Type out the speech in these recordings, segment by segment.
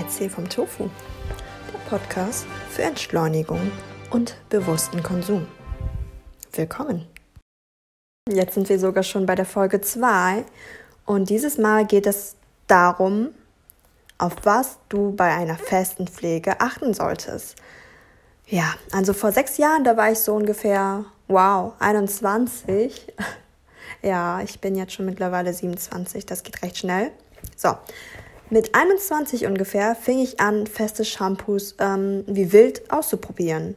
Erzähl vom Tofu, der Podcast für Entschleunigung und bewussten Konsum. Willkommen! Jetzt sind wir sogar schon bei der Folge 2 und dieses Mal geht es darum, auf was du bei einer festen Pflege achten solltest. Ja, also vor sechs Jahren, da war ich so ungefähr, wow, 21. Ja, ich bin jetzt schon mittlerweile 27, das geht recht schnell. So, mit 21 ungefähr fing ich an, feste Shampoos ähm, wie wild auszuprobieren.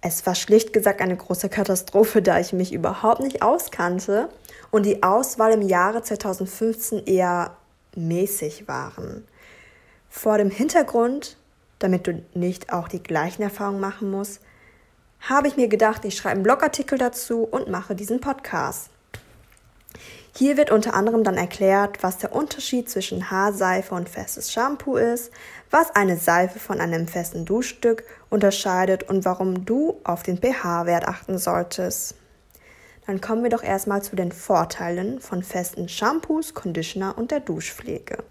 Es war schlicht gesagt eine große Katastrophe, da ich mich überhaupt nicht auskannte und die Auswahl im Jahre 2015 eher mäßig waren. Vor dem Hintergrund, damit du nicht auch die gleichen Erfahrungen machen musst, habe ich mir gedacht, ich schreibe einen Blogartikel dazu und mache diesen Podcast. Hier wird unter anderem dann erklärt, was der Unterschied zwischen Haarseife und festes Shampoo ist, was eine Seife von einem festen Duschstück unterscheidet und warum du auf den pH-Wert achten solltest. Dann kommen wir doch erstmal zu den Vorteilen von festen Shampoos, Conditioner und der Duschpflege.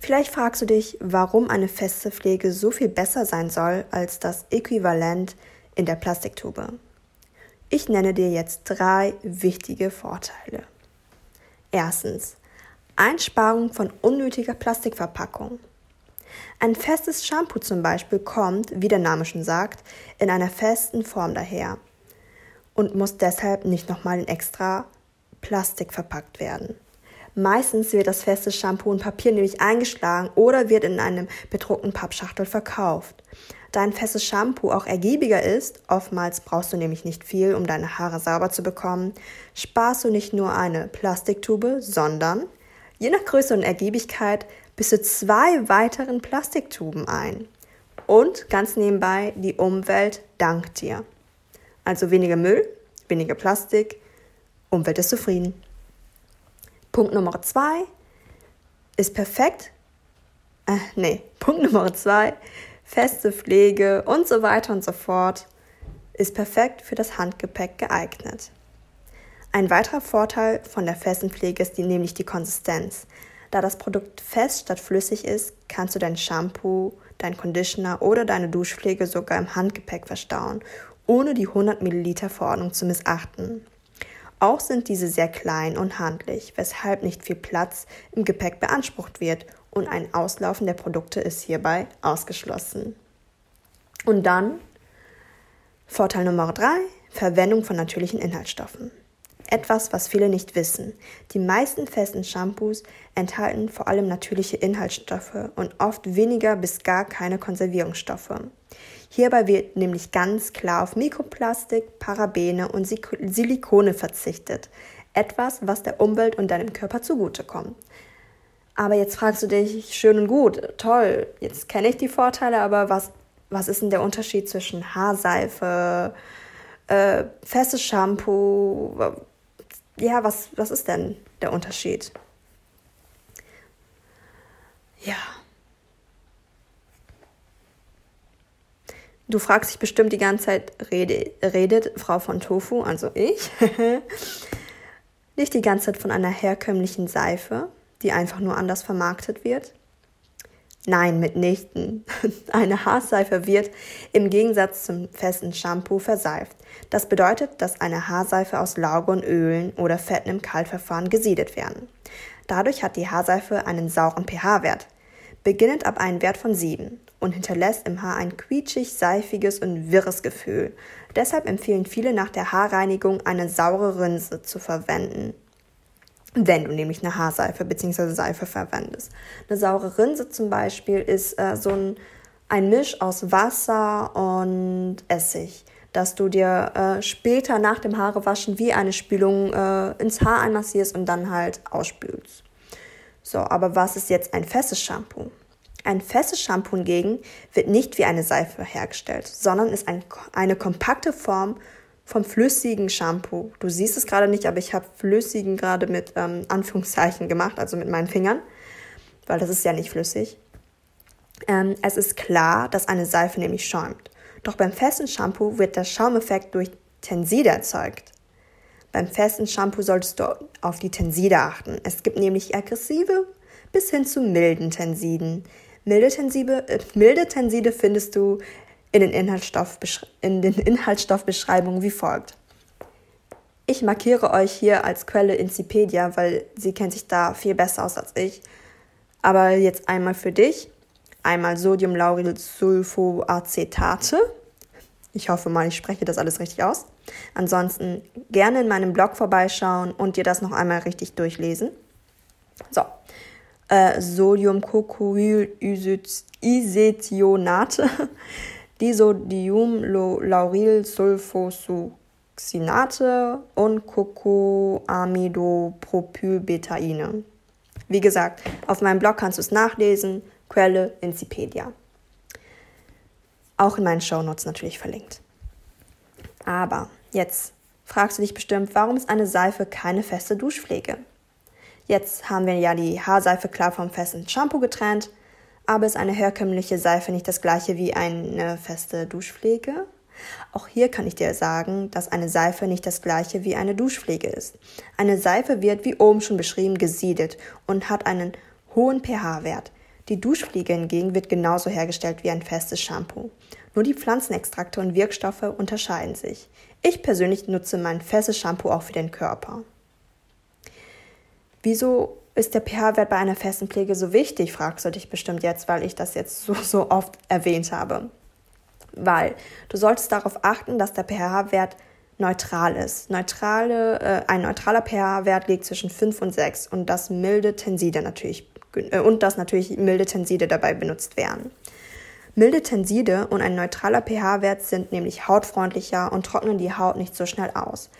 Vielleicht fragst du dich, warum eine feste Pflege so viel besser sein soll als das Äquivalent in der Plastiktube. Ich nenne dir jetzt drei wichtige Vorteile. Erstens, Einsparung von unnötiger Plastikverpackung. Ein festes Shampoo zum Beispiel kommt, wie der Name schon sagt, in einer festen Form daher und muss deshalb nicht nochmal in extra Plastik verpackt werden. Meistens wird das feste Shampoo in Papier nämlich eingeschlagen oder wird in einem bedruckten Pappschachtel verkauft. Da ein festes Shampoo auch ergiebiger ist, oftmals brauchst du nämlich nicht viel, um deine Haare sauber zu bekommen, sparst du nicht nur eine Plastiktube, sondern, je nach Größe und Ergiebigkeit, bis zu zwei weiteren Plastiktuben ein. Und ganz nebenbei, die Umwelt dankt dir. Also weniger Müll, weniger Plastik, Umwelt ist zufrieden. Punkt Nummer zwei ist perfekt. Äh, nee, Punkt Nummer zwei feste Pflege und so weiter und so fort, ist perfekt für das Handgepäck geeignet. Ein weiterer Vorteil von der festen Pflege ist die, nämlich die Konsistenz. Da das Produkt fest statt flüssig ist, kannst du dein Shampoo, dein Conditioner oder deine Duschpflege sogar im Handgepäck verstauen, ohne die 100 Milliliter Verordnung zu missachten. Auch sind diese sehr klein und handlich, weshalb nicht viel Platz im Gepäck beansprucht wird und ein Auslaufen der Produkte ist hierbei ausgeschlossen. Und dann Vorteil Nummer drei: Verwendung von natürlichen Inhaltsstoffen. Etwas, was viele nicht wissen. Die meisten festen Shampoos enthalten vor allem natürliche Inhaltsstoffe und oft weniger bis gar keine Konservierungsstoffe. Hierbei wird nämlich ganz klar auf Mikroplastik, Parabene und Silikone verzichtet. Etwas, was der Umwelt und deinem Körper zugutekommt. Aber jetzt fragst du dich, schön und gut, toll, jetzt kenne ich die Vorteile, aber was, was ist denn der Unterschied zwischen Haarseife, äh, festes Shampoo? Ja, was, was ist denn der Unterschied? Ja. Du fragst dich bestimmt die ganze Zeit, rede, redet Frau von Tofu, also ich, nicht die ganze Zeit von einer herkömmlichen Seife, die einfach nur anders vermarktet wird? Nein, mitnichten. Eine Haarseife wird im Gegensatz zum festen Shampoo verseift. Das bedeutet, dass eine Haarseife aus Lauge Ölen oder Fetten im Kaltverfahren gesiedet werden. Dadurch hat die Haarseife einen sauren pH-Wert, beginnend ab einem Wert von 7 und hinterlässt im Haar ein quietschig, seifiges und wirres Gefühl. Deshalb empfehlen viele nach der Haarreinigung eine saure Rinse zu verwenden wenn du nämlich eine Haarseife bzw. Seife verwendest. Eine saure Rinse zum Beispiel ist äh, so ein, ein Misch aus Wasser und Essig, dass du dir äh, später nach dem Haarewaschen wie eine Spülung äh, ins Haar einmassierst und dann halt ausspülst. So, aber was ist jetzt ein festes Shampoo? Ein festes Shampoo hingegen wird nicht wie eine Seife hergestellt, sondern ist ein, eine kompakte Form vom flüssigen Shampoo. Du siehst es gerade nicht, aber ich habe flüssigen gerade mit ähm, Anführungszeichen gemacht, also mit meinen Fingern, weil das ist ja nicht flüssig. Ähm, es ist klar, dass eine Seife nämlich schäumt. Doch beim festen Shampoo wird der Schaumeffekt durch Tenside erzeugt. Beim festen Shampoo solltest du auf die Tenside achten. Es gibt nämlich aggressive bis hin zu milden Tensiden. Milde Tenside, äh, milde Tenside findest du in den, Inhaltsstoff, in den Inhaltsstoffbeschreibungen wie folgt. Ich markiere euch hier als Quelle Incipedia, weil sie kennt sich da viel besser aus als ich. Aber jetzt einmal für dich. Einmal Sodiumlaurylsulfoacetate. Ich hoffe mal, ich spreche das alles richtig aus. Ansonsten gerne in meinem Blog vorbeischauen und dir das noch einmal richtig durchlesen. So. Äh, Sodiumcocoyl-Isetionate, Disodiumlaurylsulfosuccinate und Cocoamidopropylbetaine. Wie gesagt, auf meinem Blog kannst du es nachlesen. Quelle Incipedia. Auch in meinen Shownotes natürlich verlinkt. Aber jetzt fragst du dich bestimmt, warum ist eine Seife keine feste Duschpflege? Jetzt haben wir ja die Haarseife klar vom festen Shampoo getrennt, aber ist eine herkömmliche Seife nicht das gleiche wie eine feste Duschpflege? Auch hier kann ich dir sagen, dass eine Seife nicht das gleiche wie eine Duschpflege ist. Eine Seife wird, wie oben schon beschrieben, gesiedet und hat einen hohen pH-Wert. Die Duschpflege hingegen wird genauso hergestellt wie ein festes Shampoo. Nur die Pflanzenextrakte und Wirkstoffe unterscheiden sich. Ich persönlich nutze mein festes Shampoo auch für den Körper. Wieso ist der pH-Wert bei einer festen Pflege so wichtig, fragst du dich bestimmt jetzt, weil ich das jetzt so, so oft erwähnt habe weil du solltest darauf achten, dass der pH-Wert neutral ist. Neutrale, äh, ein neutraler pH-Wert liegt zwischen 5 und 6 und das milde Tenside natürlich äh, und dass natürlich milde Tenside dabei benutzt werden. Milde Tenside und ein neutraler pH-Wert sind nämlich hautfreundlicher und trocknen die Haut nicht so schnell aus.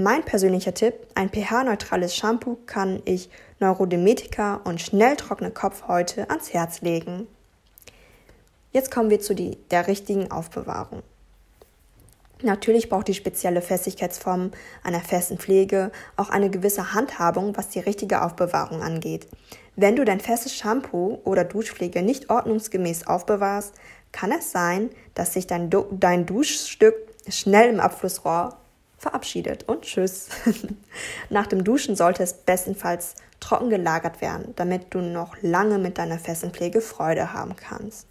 Mein persönlicher Tipp, ein pH-neutrales Shampoo kann ich Neurodemetika und schnell trockene Kopfhäute ans Herz legen. Jetzt kommen wir zu die, der richtigen Aufbewahrung. Natürlich braucht die spezielle Festigkeitsform einer festen Pflege auch eine gewisse Handhabung, was die richtige Aufbewahrung angeht. Wenn du dein festes Shampoo oder Duschpflege nicht ordnungsgemäß aufbewahrst, kann es sein, dass sich dein, du dein Duschstück schnell im Abflussrohr verabschiedet und tschüss. Nach dem Duschen sollte es bestenfalls trocken gelagert werden, damit du noch lange mit deiner festen Pflege Freude haben kannst.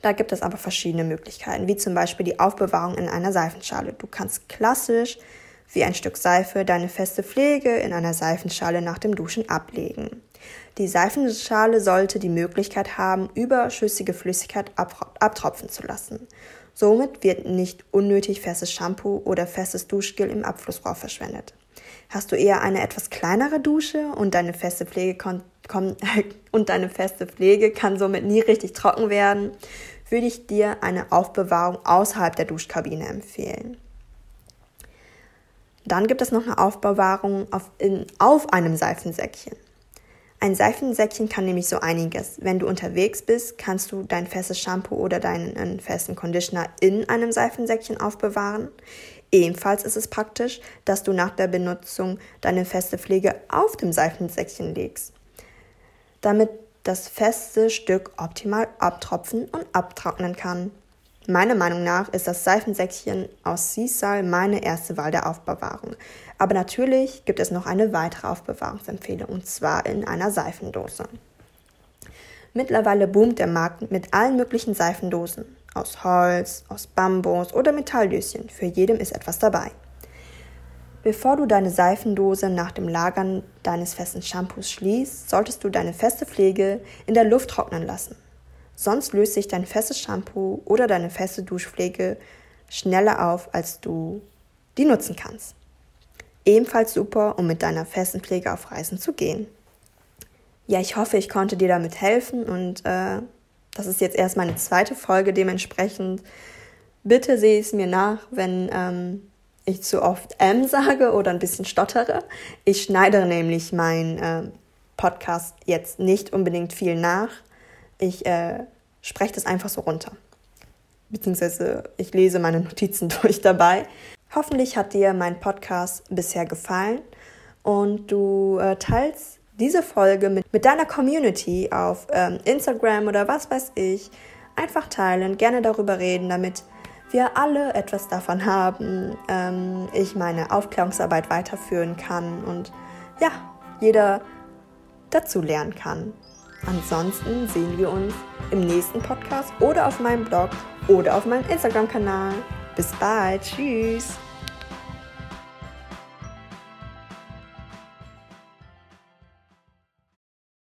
Da gibt es aber verschiedene Möglichkeiten, wie zum Beispiel die Aufbewahrung in einer Seifenschale. Du kannst klassisch wie ein Stück Seife deine feste Pflege in einer Seifenschale nach dem Duschen ablegen. Die Seifenschale sollte die Möglichkeit haben, überschüssige Flüssigkeit abtropfen zu lassen. Somit wird nicht unnötig festes Shampoo oder festes Duschgel im Abflussrohr verschwendet. Hast du eher eine etwas kleinere Dusche und deine feste Pflege und deine feste Pflege kann somit nie richtig trocken werden, würde ich dir eine Aufbewahrung außerhalb der Duschkabine empfehlen. Dann gibt es noch eine Aufbewahrung auf, in, auf einem Seifensäckchen. Ein Seifensäckchen kann nämlich so einiges. Wenn du unterwegs bist, kannst du dein festes Shampoo oder deinen festen Conditioner in einem Seifensäckchen aufbewahren. Ebenfalls ist es praktisch, dass du nach der Benutzung deine feste Pflege auf dem Seifensäckchen legst damit das feste Stück optimal abtropfen und abtrocknen kann. Meiner Meinung nach ist das Seifensäckchen aus Sisal meine erste Wahl der Aufbewahrung. Aber natürlich gibt es noch eine weitere Aufbewahrungsempfehlung, und zwar in einer Seifendose. Mittlerweile boomt der Markt mit allen möglichen Seifendosen. Aus Holz, aus Bambus oder Metalldöschen. Für jedem ist etwas dabei. Bevor du deine Seifendose nach dem Lagern deines festen Shampoos schließt, solltest du deine feste Pflege in der Luft trocknen lassen. Sonst löst sich dein festes Shampoo oder deine feste Duschpflege schneller auf, als du die nutzen kannst. Ebenfalls super, um mit deiner festen Pflege auf Reisen zu gehen. Ja, ich hoffe, ich konnte dir damit helfen und äh, das ist jetzt erst meine zweite Folge. Dementsprechend bitte sehe es mir nach, wenn ähm, ich zu oft M sage oder ein bisschen stottere. Ich schneide nämlich meinen äh, Podcast jetzt nicht unbedingt viel nach. Ich äh, spreche das einfach so runter. Beziehungsweise ich lese meine Notizen durch dabei. Hoffentlich hat dir mein Podcast bisher gefallen und du äh, teilst diese Folge mit, mit deiner Community auf ähm, Instagram oder was weiß ich. Einfach teilen, gerne darüber reden, damit wir alle etwas davon haben, ähm, ich meine Aufklärungsarbeit weiterführen kann und ja, jeder dazu lernen kann. Ansonsten sehen wir uns im nächsten Podcast oder auf meinem Blog oder auf meinem Instagram-Kanal. Bis bald, tschüss!